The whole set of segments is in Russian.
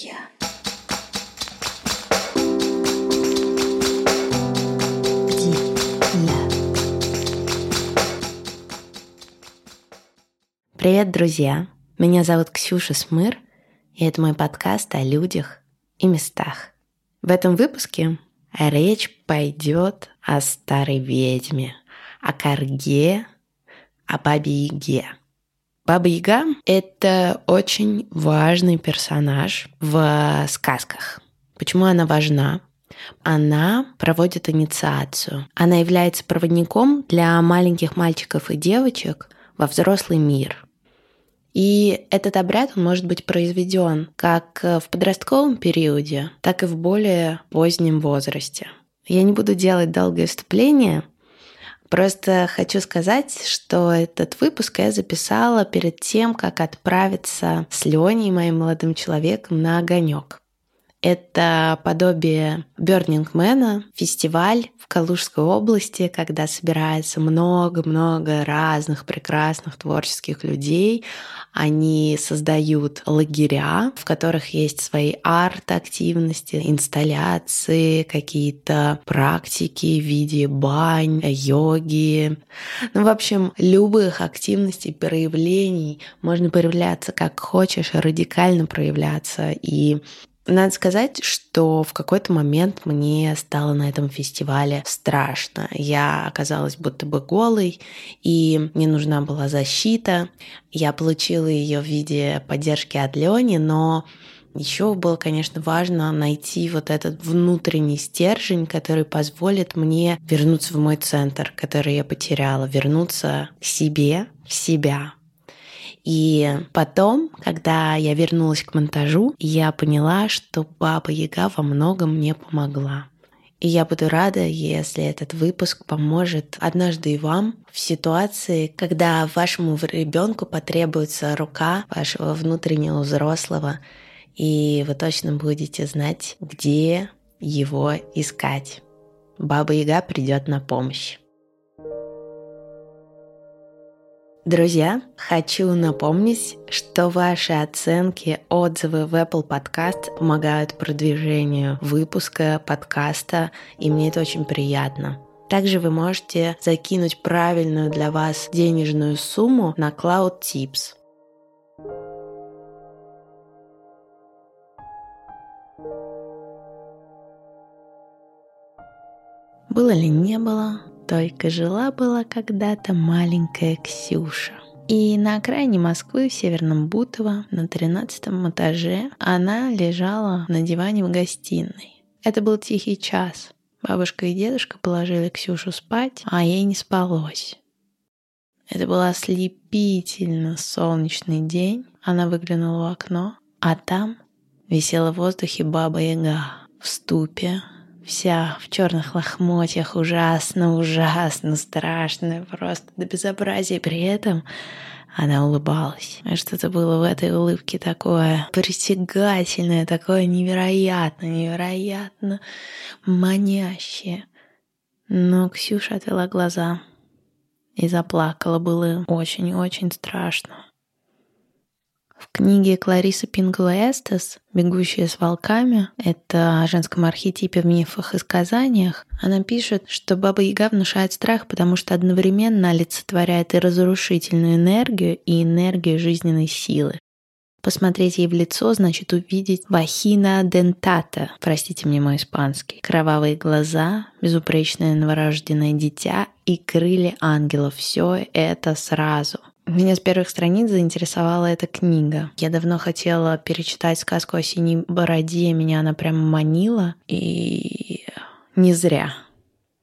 Я. Привет, друзья! Меня зовут Ксюша Смыр, и это мой подкаст о людях и местах. В этом выпуске речь пойдет о старой ведьме, о корге, о бабе Яге. Баба Яга — это очень важный персонаж в сказках. Почему она важна? Она проводит инициацию. Она является проводником для маленьких мальчиков и девочек во взрослый мир. И этот обряд он может быть произведен как в подростковом периоде, так и в более позднем возрасте. Я не буду делать долгое вступление, Просто хочу сказать, что этот выпуск я записала перед тем, как отправиться с Леней, моим молодым человеком, на огонек. Это подобие Burning Man, фестиваль в Калужской области, когда собирается много-много разных прекрасных творческих людей. Они создают лагеря, в которых есть свои арт-активности, инсталляции, какие-то практики в виде бань, йоги. Ну, в общем, любых активностей, проявлений. Можно проявляться как хочешь, радикально проявляться. И надо сказать, что в какой-то момент мне стало на этом фестивале страшно. Я оказалась будто бы голой, и мне нужна была защита. Я получила ее в виде поддержки от Лени, но еще было, конечно, важно найти вот этот внутренний стержень, который позволит мне вернуться в мой центр, который я потеряла, вернуться к себе, в себя, и потом, когда я вернулась к монтажу, я поняла, что Баба Яга во многом мне помогла. И я буду рада, если этот выпуск поможет однажды и вам в ситуации, когда вашему ребенку потребуется рука вашего внутреннего взрослого, и вы точно будете знать, где его искать. Баба Яга придет на помощь. Друзья, хочу напомнить, что ваши оценки, отзывы в Apple Podcast помогают продвижению выпуска подкаста, и мне это очень приятно. Также вы можете закинуть правильную для вас денежную сумму на Cloud Tips. Было ли не было, только жила-была когда-то маленькая Ксюша. И на окраине Москвы, в Северном Бутово, на тринадцатом этаже, она лежала на диване в гостиной. Это был тихий час. Бабушка и дедушка положили Ксюшу спать, а ей не спалось. Это был ослепительно солнечный день. Она выглянула в окно, а там висела в воздухе баба Яга в ступе вся в черных лохмотьях, ужасно, ужасно, страшно, просто до безобразия. При этом она улыбалась. Что-то было в этой улыбке такое притягательное, такое невероятно, невероятно манящее. Но Ксюша отвела глаза и заплакала. Было очень-очень страшно. В книге Кларисы Пингла Эстес «Бегущая с волками» — это о женском архетипе в мифах и сказаниях. Она пишет, что Баба Яга внушает страх, потому что одновременно олицетворяет и разрушительную энергию, и энергию жизненной силы. Посмотреть ей в лицо значит увидеть вахина дентата, простите мне мой испанский, кровавые глаза, безупречное новорожденное дитя и крылья ангелов. Все это сразу. Меня с первых страниц заинтересовала эта книга. Я давно хотела перечитать сказку о синей бороде, меня она прям манила, и не зря.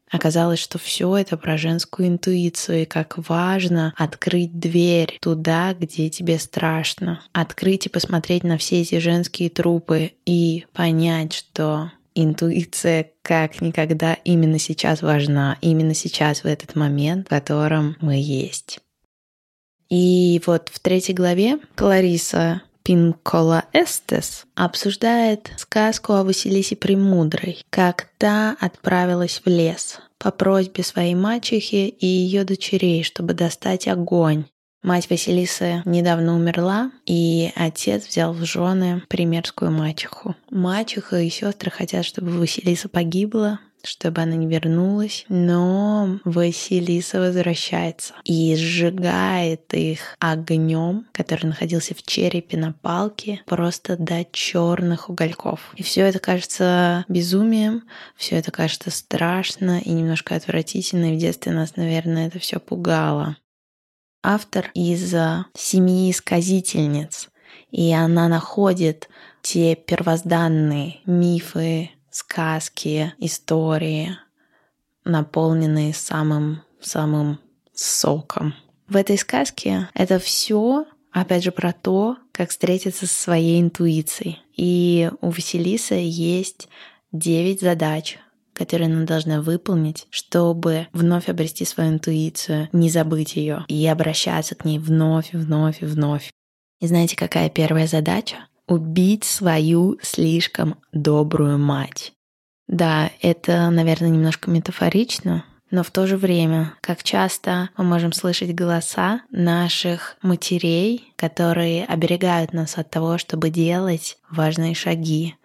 Оказалось, что все это про женскую интуицию и как важно открыть дверь туда, где тебе страшно. Открыть и посмотреть на все эти женские трупы и понять, что интуиция как никогда именно сейчас важна, именно сейчас в этот момент, в котором мы есть. И вот в третьей главе Клариса Пинкола Эстес обсуждает сказку о Василисе Премудрой, как та отправилась в лес по просьбе своей мачехи и ее дочерей, чтобы достать огонь. Мать Василисы недавно умерла, и отец взял в жены примерскую мачеху. Мачеха и сестры хотят, чтобы Василиса погибла, чтобы она не вернулась, но Василиса возвращается и сжигает их огнем, который находился в черепе на палке, просто до черных угольков. И все это кажется безумием, все это кажется страшно и немножко отвратительно, и в детстве нас, наверное, это все пугало автор из семьи сказительниц, и она находит те первозданные мифы, сказки, истории, наполненные самым самым соком. В этой сказке это все, опять же, про то, как встретиться со своей интуицией. И у Василисы есть девять задач, которые она должна выполнить, чтобы вновь обрести свою интуицию, не забыть ее и обращаться к ней вновь, вновь и вновь. И знаете, какая первая задача? Убить свою слишком добрую мать. Да, это, наверное, немножко метафорично, но в то же время, как часто мы можем слышать голоса наших матерей, которые оберегают нас от того, чтобы делать важные шаги,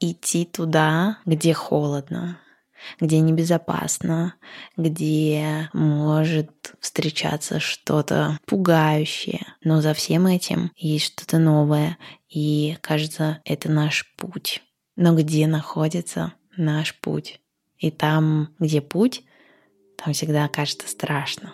идти туда, где холодно, где небезопасно, где может встречаться что-то пугающее. Но за всем этим есть что-то новое, и кажется, это наш путь. Но где находится наш путь? И там, где путь, там всегда кажется страшно.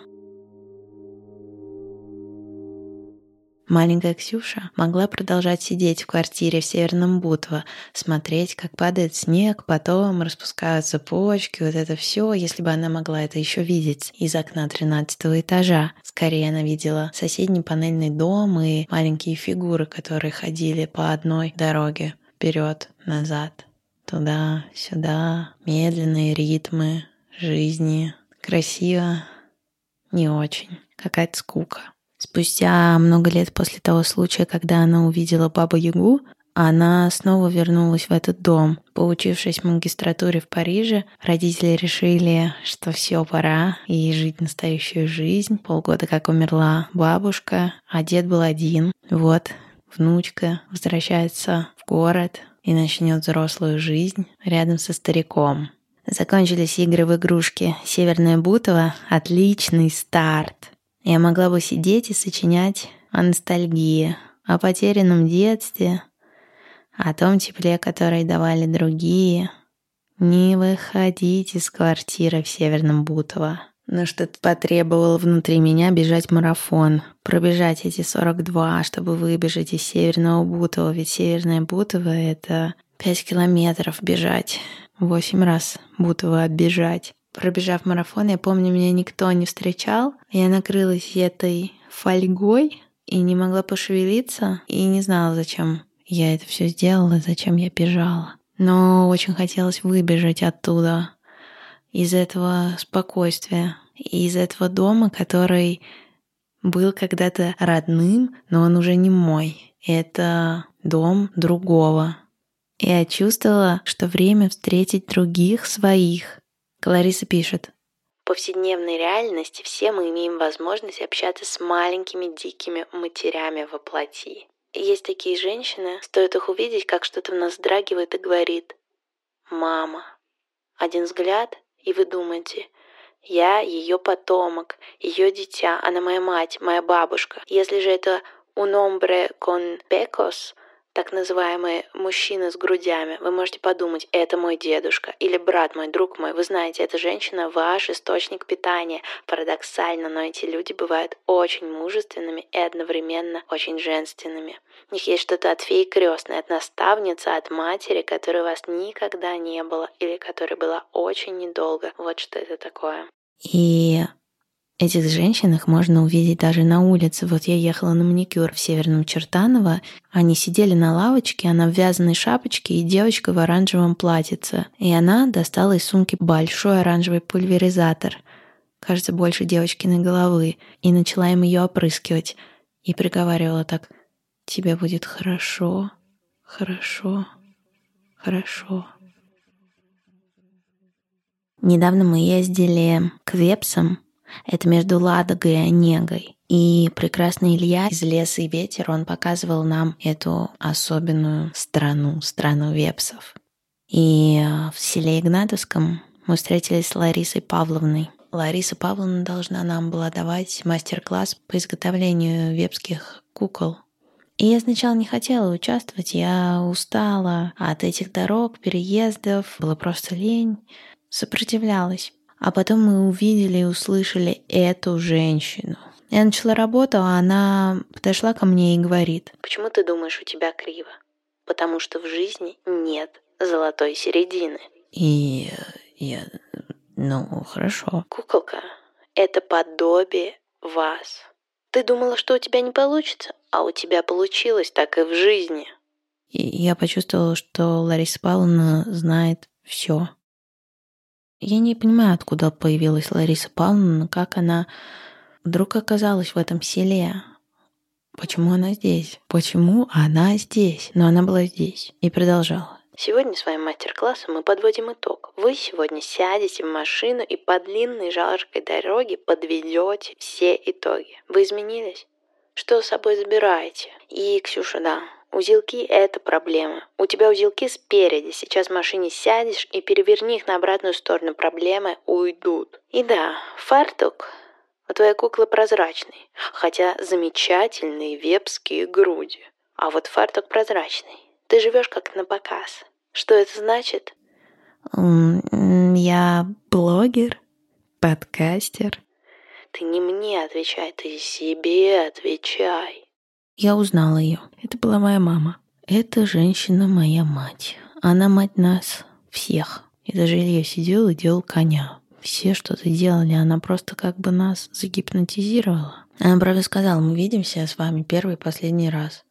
Маленькая Ксюша могла продолжать сидеть в квартире в Северном Бутово, смотреть, как падает снег, потом распускаются почки, вот это все, если бы она могла это еще видеть из окна 13 этажа. Скорее она видела соседний панельный дом и маленькие фигуры, которые ходили по одной дороге вперед, назад, туда, сюда, медленные ритмы жизни. Красиво, не очень, какая-то скука. Спустя много лет после того случая, когда она увидела Бабу Ягу, она снова вернулась в этот дом. Поучившись в магистратуре в Париже, родители решили, что все пора и жить настоящую жизнь. Полгода как умерла бабушка, а дед был один. Вот, внучка возвращается в город и начнет взрослую жизнь рядом со стариком. Закончились игры в игрушки. Северное Бутово — отличный старт. Я могла бы сидеть и сочинять о ностальгии, о потерянном детстве, о том тепле, которое давали другие. Не выходить из квартиры в Северном Бутово. Но что-то потребовало внутри меня бежать марафон, пробежать эти 42, чтобы выбежать из Северного Бутова, ведь Северное Бутово — это 5 километров бежать, 8 раз Бутово оббежать. Пробежав марафон, я помню, меня никто не встречал. Я накрылась этой фольгой и не могла пошевелиться, и не знала, зачем я это все сделала, зачем я бежала. Но очень хотелось выбежать оттуда, из этого спокойствия, из этого дома, который был когда-то родным, но он уже не мой. Это дом другого. Я чувствовала, что время встретить других своих, Клариса пишет. В повседневной реальности все мы имеем возможность общаться с маленькими дикими матерями во плоти. Есть такие женщины, стоит их увидеть, как что-то в нас драгивает и говорит «Мама». Один взгляд, и вы думаете «Я ее потомок, ее дитя, она моя мать, моя бабушка». Если же это «un hombre con pecos», так называемые мужчины с грудями, вы можете подумать, это мой дедушка или брат мой, друг мой. Вы знаете, эта женщина ваш источник питания. Парадоксально, но эти люди бывают очень мужественными и одновременно очень женственными. У них есть что-то от феи крестной, от наставницы, от матери, которой у вас никогда не было или которой была очень недолго. Вот что это такое. И Этих женщин их можно увидеть даже на улице. Вот я ехала на маникюр в Северном Чертаново. Они сидели на лавочке, она в вязаной шапочке и девочка в оранжевом платьице. И она достала из сумки большой оранжевый пульверизатор, кажется, больше девочкиной головы, и начала им ее опрыскивать. И приговаривала так «Тебе будет хорошо, хорошо, хорошо». Недавно мы ездили к Вепсам, Это между Ладогой и Онегой. И прекрасный Илья из «Леса и ветер», он показывал нам эту особенную страну, страну вепсов. И э, в селе Игнатовском мы встретились с Ларисой Павловной. Лариса Павловна должна нам была давать мастер-класс по изготовлению вепских кукол. И я сначала не хотела участвовать, я устала от этих дорог, переездов, было просто лень, сопротивлялась. А потом мы увидели и услышали эту женщину. Я начала работу, а она подошла ко мне и говорит, «Почему ты думаешь, у тебя криво? Потому что в жизни нет золотой середины». И я, ну, хорошо. Куколка, это подобие вас. Ты думала, что у тебя не получится, а у тебя получилось так и в жизни. И я почувствовала, что Лариса Павловна знает все. Я не понимаю, откуда появилась Лариса Павловна, как она вдруг оказалась в этом селе. Почему она здесь? Почему она здесь? Но она была здесь и продолжала. Сегодня своим мастер-классом мы подводим итог. Вы сегодня сядете в машину и по длинной жаркой дороге подведете все итоги. Вы изменились? Что с собой забираете? И, Ксюша, да, Узелки – это проблема. У тебя узелки спереди. Сейчас в машине сядешь и переверни их на обратную сторону. Проблемы уйдут. И да, фартук у твоей куклы прозрачный, хотя замечательные вепские груди. А вот фартук прозрачный. Ты живешь как на показ. Что это значит? Я блогер, подкастер. Ты не мне отвечай, ты себе отвечай. Я узнала ее. Это была моя мама. Эта женщина моя мать. Она мать нас всех. И даже Илья сидел и делал коня. Все что-то делали, она просто как бы нас загипнотизировала. Она, правда, сказала, мы видимся с вами первый и последний раз.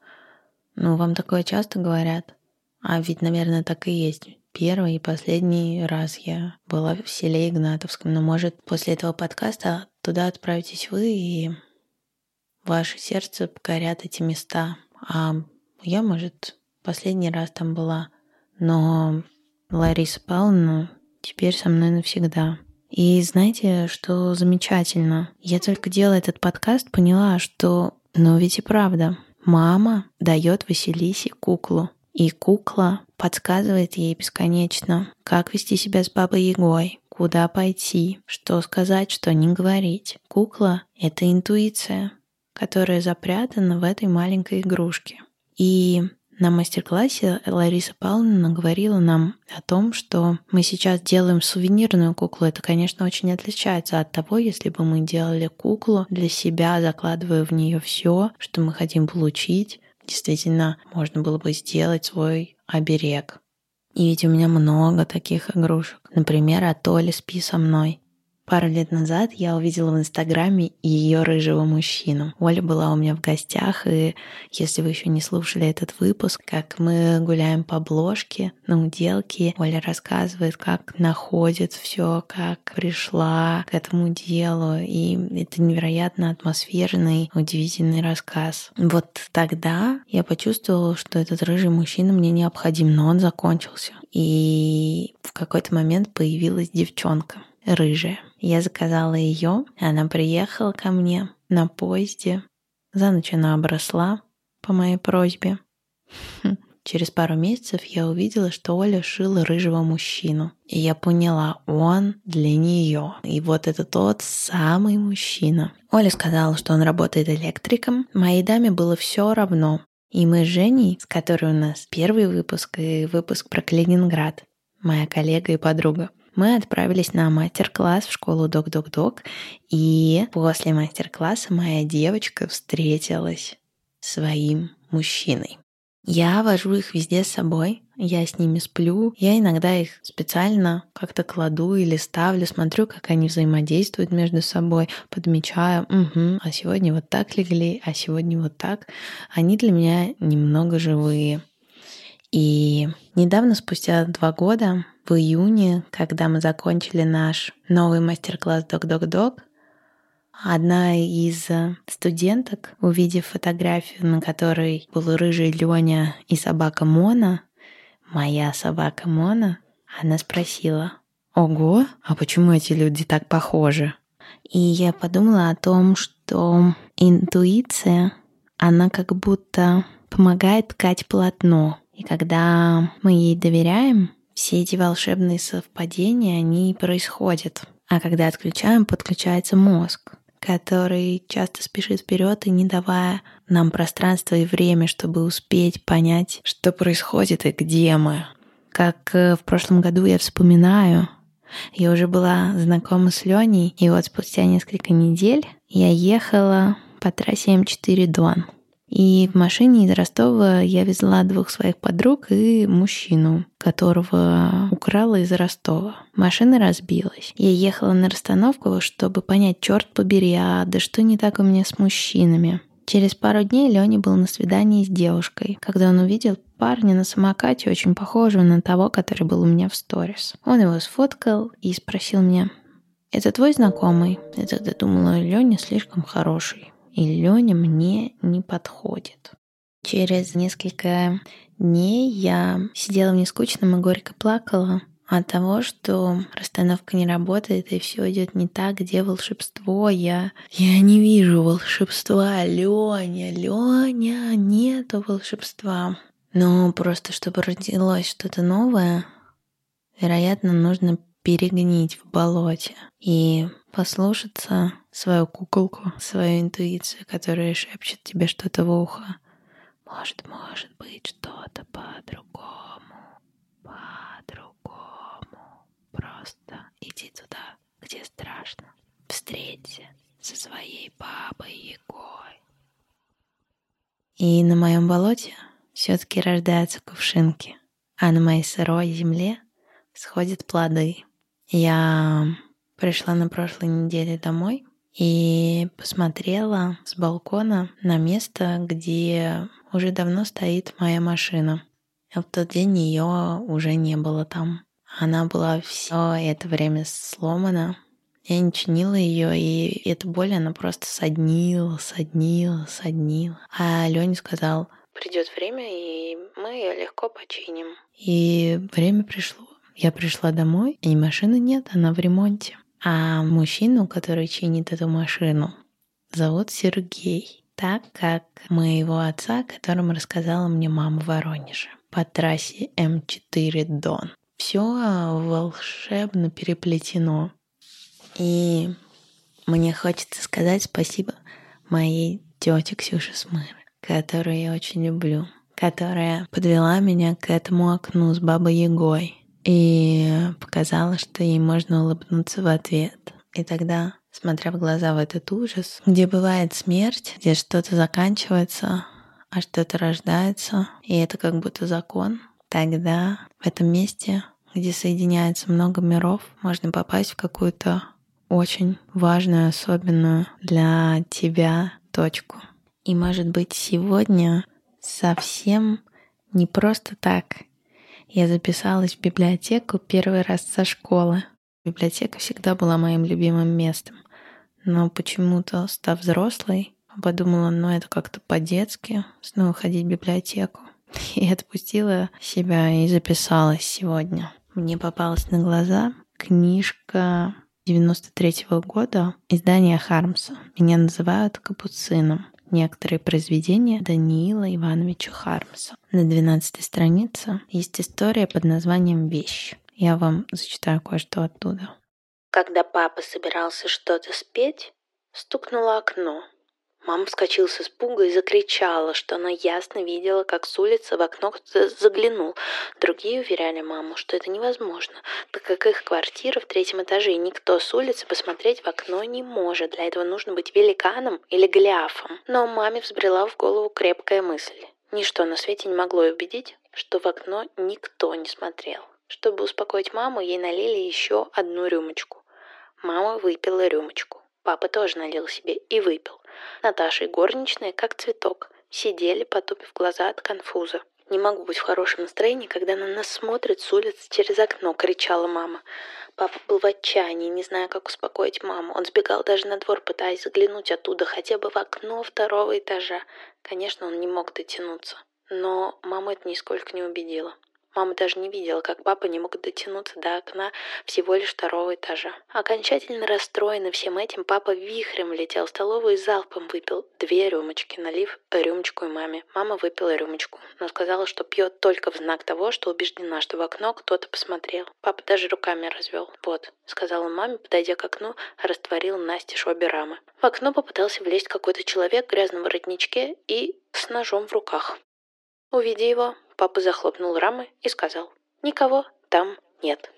Ну, вам такое часто говорят? А ведь, наверное, так и есть. Первый и последний раз я была в селе Игнатовском. Но, может, после этого подкаста туда отправитесь вы и ваше сердце покорят эти места. А я, может, последний раз там была. Но Лариса Павловна теперь со мной навсегда. И знаете, что замечательно? Я только делая этот подкаст поняла, что, ну ведь и правда, мама дает Василисе куклу. И кукла подсказывает ей бесконечно, как вести себя с бабой Егой, куда пойти, что сказать, что не говорить. Кукла — это интуиция которая запрятана в этой маленькой игрушке. И на мастер-классе Лариса Павловна говорила нам о том, что мы сейчас делаем сувенирную куклу. Это, конечно, очень отличается от того, если бы мы делали куклу для себя, закладывая в нее все, что мы хотим получить. Действительно, можно было бы сделать свой оберег. И ведь у меня много таких игрушек. Например, от Оли «Спи со мной». Пару лет назад я увидела в Инстаграме ее рыжего мужчину. Оля была у меня в гостях, и если вы еще не слушали этот выпуск, как мы гуляем по обложке на уделке, Оля рассказывает, как находит все, как пришла к этому делу, и это невероятно атмосферный, удивительный рассказ. Вот тогда я почувствовала, что этот рыжий мужчина мне необходим, но он закончился. И в какой-то момент появилась девчонка рыжая. Я заказала ее, она приехала ко мне на поезде. За ночь она обросла по моей просьбе. Через пару месяцев я увидела, что Оля шила рыжего мужчину. И я поняла, он для нее. И вот это тот самый мужчина. Оля сказала, что он работает электриком. Моей даме было все равно. И мы с Женей, с которой у нас первый выпуск и выпуск про Калининград, моя коллега и подруга, мы отправились на мастер-класс в школу Док-Док-Док, и после мастер-класса моя девочка встретилась своим мужчиной. Я вожу их везде с собой, я с ними сплю, я иногда их специально как-то кладу или ставлю, смотрю, как они взаимодействуют между собой, подмечаю, угу, а сегодня вот так легли, а сегодня вот так. Они для меня немного живые. И недавно, спустя два года, в июне, когда мы закончили наш новый мастер-класс «Док-док-док», одна из студенток, увидев фотографию, на которой был рыжий Леня и собака Мона, моя собака Мона, она спросила, «Ого, а почему эти люди так похожи?» И я подумала о том, что интуиция, она как будто помогает ткать полотно. И когда мы ей доверяем, все эти волшебные совпадения, они происходят. А когда отключаем, подключается мозг, который часто спешит вперед и не давая нам пространства и время, чтобы успеть понять, что происходит и где мы. Как э, в прошлом году я вспоминаю, я уже была знакома с Леней, и вот спустя несколько недель я ехала по трассе М4 Дон. И в машине из Ростова я везла двух своих подруг и мужчину, которого украла из Ростова. Машина разбилась. Я ехала на расстановку, чтобы понять, черт побери, а да что не так у меня с мужчинами. Через пару дней Лёня был на свидании с девушкой, когда он увидел парня на самокате, очень похожего на того, который был у меня в сторис. Он его сфоткал и спросил меня, «Это твой знакомый?» Я тогда думала, Лёня слишком хороший, и Лёня мне не подходит. Через несколько дней я сидела в нескучном и горько плакала, от того, что расстановка не работает и все идет не так, где волшебство, я, я не вижу волшебства, Леня, Леня, нету волшебства. Но просто чтобы родилось что-то новое, вероятно, нужно перегнить в болоте и послушаться свою куколку, свою интуицию, которая шепчет тебе что-то в ухо. Может, может быть что-то по-другому, по-другому. Просто иди туда, где страшно. Встреться со своей бабой Егой. И на моем болоте все-таки рождаются кувшинки, а на моей сырой земле сходят плоды. Я пришла на прошлой неделе домой и посмотрела с балкона на место, где уже давно стоит моя машина. А в тот день ее уже не было там. Она была все это время сломана. Я не чинила ее, и эта боль, она просто соднила, соднила, соднила. А Леня сказал, придет время, и мы ее легко починим. И время пришло. Я пришла домой, и машины нет, она в ремонте. А мужчину, который чинит эту машину, зовут Сергей. Так как моего отца, которому рассказала мне мама в Воронеже по трассе М4 Дон. Все волшебно переплетено. И мне хочется сказать спасибо моей тете Ксюше Смыр которую я очень люблю, которая подвела меня к этому окну с Бабой Егой и показала, что ей можно улыбнуться в ответ. И тогда, смотря в глаза в этот ужас, где бывает смерть, где что-то заканчивается, а что-то рождается, и это как будто закон, тогда в этом месте, где соединяется много миров, можно попасть в какую-то очень важную, особенную для тебя точку. И, может быть, сегодня совсем не просто так. Я записалась в библиотеку первый раз со школы. Библиотека всегда была моим любимым местом. Но почему-то, став взрослой, подумала, ну это как-то по-детски, снова ходить в библиотеку. И отпустила себя и записалась сегодня. Мне попалась на глаза книжка 93 -го года издания Хармса. Меня называют капуцином некоторые произведения Даниила Ивановича Хармса. На 12 странице есть история под названием «Вещь». Я вам зачитаю кое-что оттуда. Когда папа собирался что-то спеть, стукнуло окно — Мама вскочила с испуга и закричала, что она ясно видела, как с улицы в окно кто-то заглянул. Другие уверяли маму, что это невозможно, так как их квартира в третьем этаже, и никто с улицы посмотреть в окно не может. Для этого нужно быть великаном или голиафом. Но маме взбрела в голову крепкая мысль. Ничто на свете не могло убедить, что в окно никто не смотрел. Чтобы успокоить маму, ей налили еще одну рюмочку. Мама выпила рюмочку. Папа тоже налил себе и выпил. Наташа и горничная, как цветок, сидели, потупив глаза от конфуза. «Не могу быть в хорошем настроении, когда на нас смотрит с улицы через окно», — кричала мама. Папа был в отчаянии, не зная, как успокоить маму. Он сбегал даже на двор, пытаясь заглянуть оттуда, хотя бы в окно второго этажа. Конечно, он не мог дотянуться. Но маму это нисколько не убедило. Мама даже не видела, как папа не мог дотянуться до окна всего лишь второго этажа. Окончательно расстроенный всем этим, папа вихрем летел в столовую и залпом выпил две рюмочки, налив рюмочку и маме. Мама выпила рюмочку, но сказала, что пьет только в знак того, что убеждена, что в окно кто-то посмотрел. Папа даже руками развел. «Вот», — сказала маме, подойдя к окну, растворил Насте обе рамы. В окно попытался влезть какой-то человек в грязном воротничке и с ножом в руках. Увидя его, папа захлопнул рамы и сказал, «Никого там нет».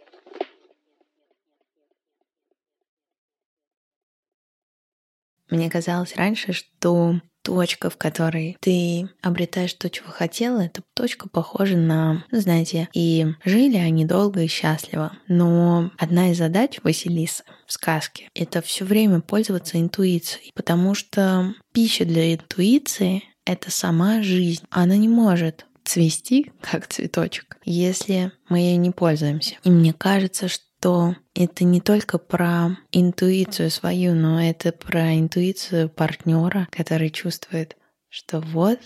Мне казалось раньше, что точка, в которой ты обретаешь то, чего хотела, эта точка похожа на, ну, знаете, и жили они долго и счастливо. Но одна из задач Василисы в сказке — это все время пользоваться интуицией, потому что пища для интуиции — это сама жизнь. Она не может цвести, как цветочек, если мы ей не пользуемся. И мне кажется, что это не только про интуицию свою, но это про интуицию партнера, который чувствует, что вот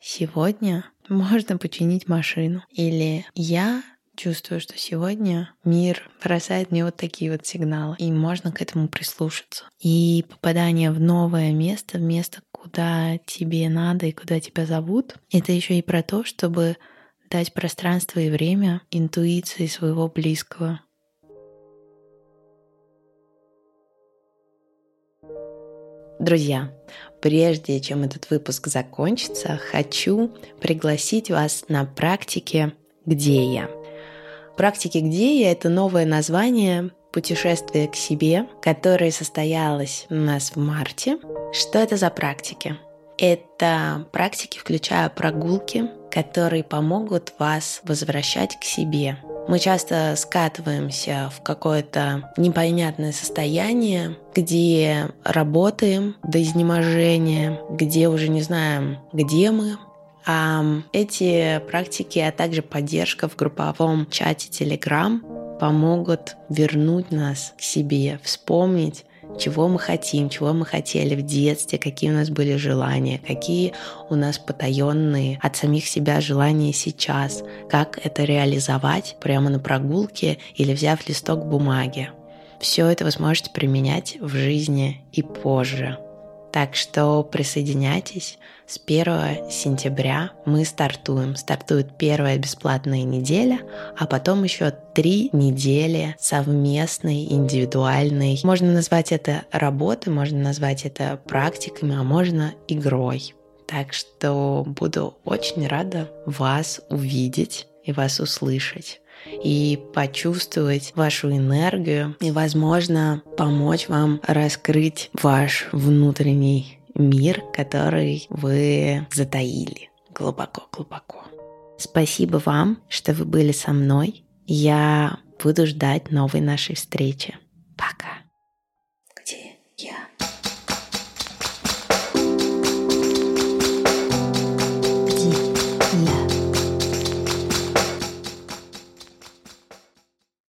сегодня можно починить машину. Или я чувствую, что сегодня мир бросает мне вот такие вот сигналы, и можно к этому прислушаться. И попадание в новое место, в место, куда тебе надо и куда тебя зовут, это еще и про то, чтобы дать пространство и время интуиции своего близкого, Друзья, прежде чем этот выпуск закончится, хочу пригласить вас на практике «Где я?». Практики «Где я?» — это новое название путешествия к себе, которое состоялось у нас в марте. Что это за практики? Это практики, включая прогулки, которые помогут вас возвращать к себе, мы часто скатываемся в какое-то непонятное состояние, где работаем до изнеможения, где уже не знаем, где мы, а эти практики, а также поддержка в групповом чате Telegram помогут вернуть нас к себе, вспомнить, чего мы хотим, чего мы хотели в детстве, какие у нас были желания, какие у нас потаенные от самих себя желания сейчас, как это реализовать прямо на прогулке или взяв листок бумаги. Все это вы сможете применять в жизни и позже. Так что присоединяйтесь. С 1 сентября мы стартуем. Стартует первая бесплатная неделя, а потом еще три недели совместной, индивидуальной. Можно назвать это работой, можно назвать это практиками, а можно игрой. Так что буду очень рада вас увидеть и вас услышать и почувствовать вашу энергию и, возможно, помочь вам раскрыть ваш внутренний мир, который вы затаили глубоко-глубоко. Спасибо вам, что вы были со мной. Я буду ждать новой нашей встречи. Пока.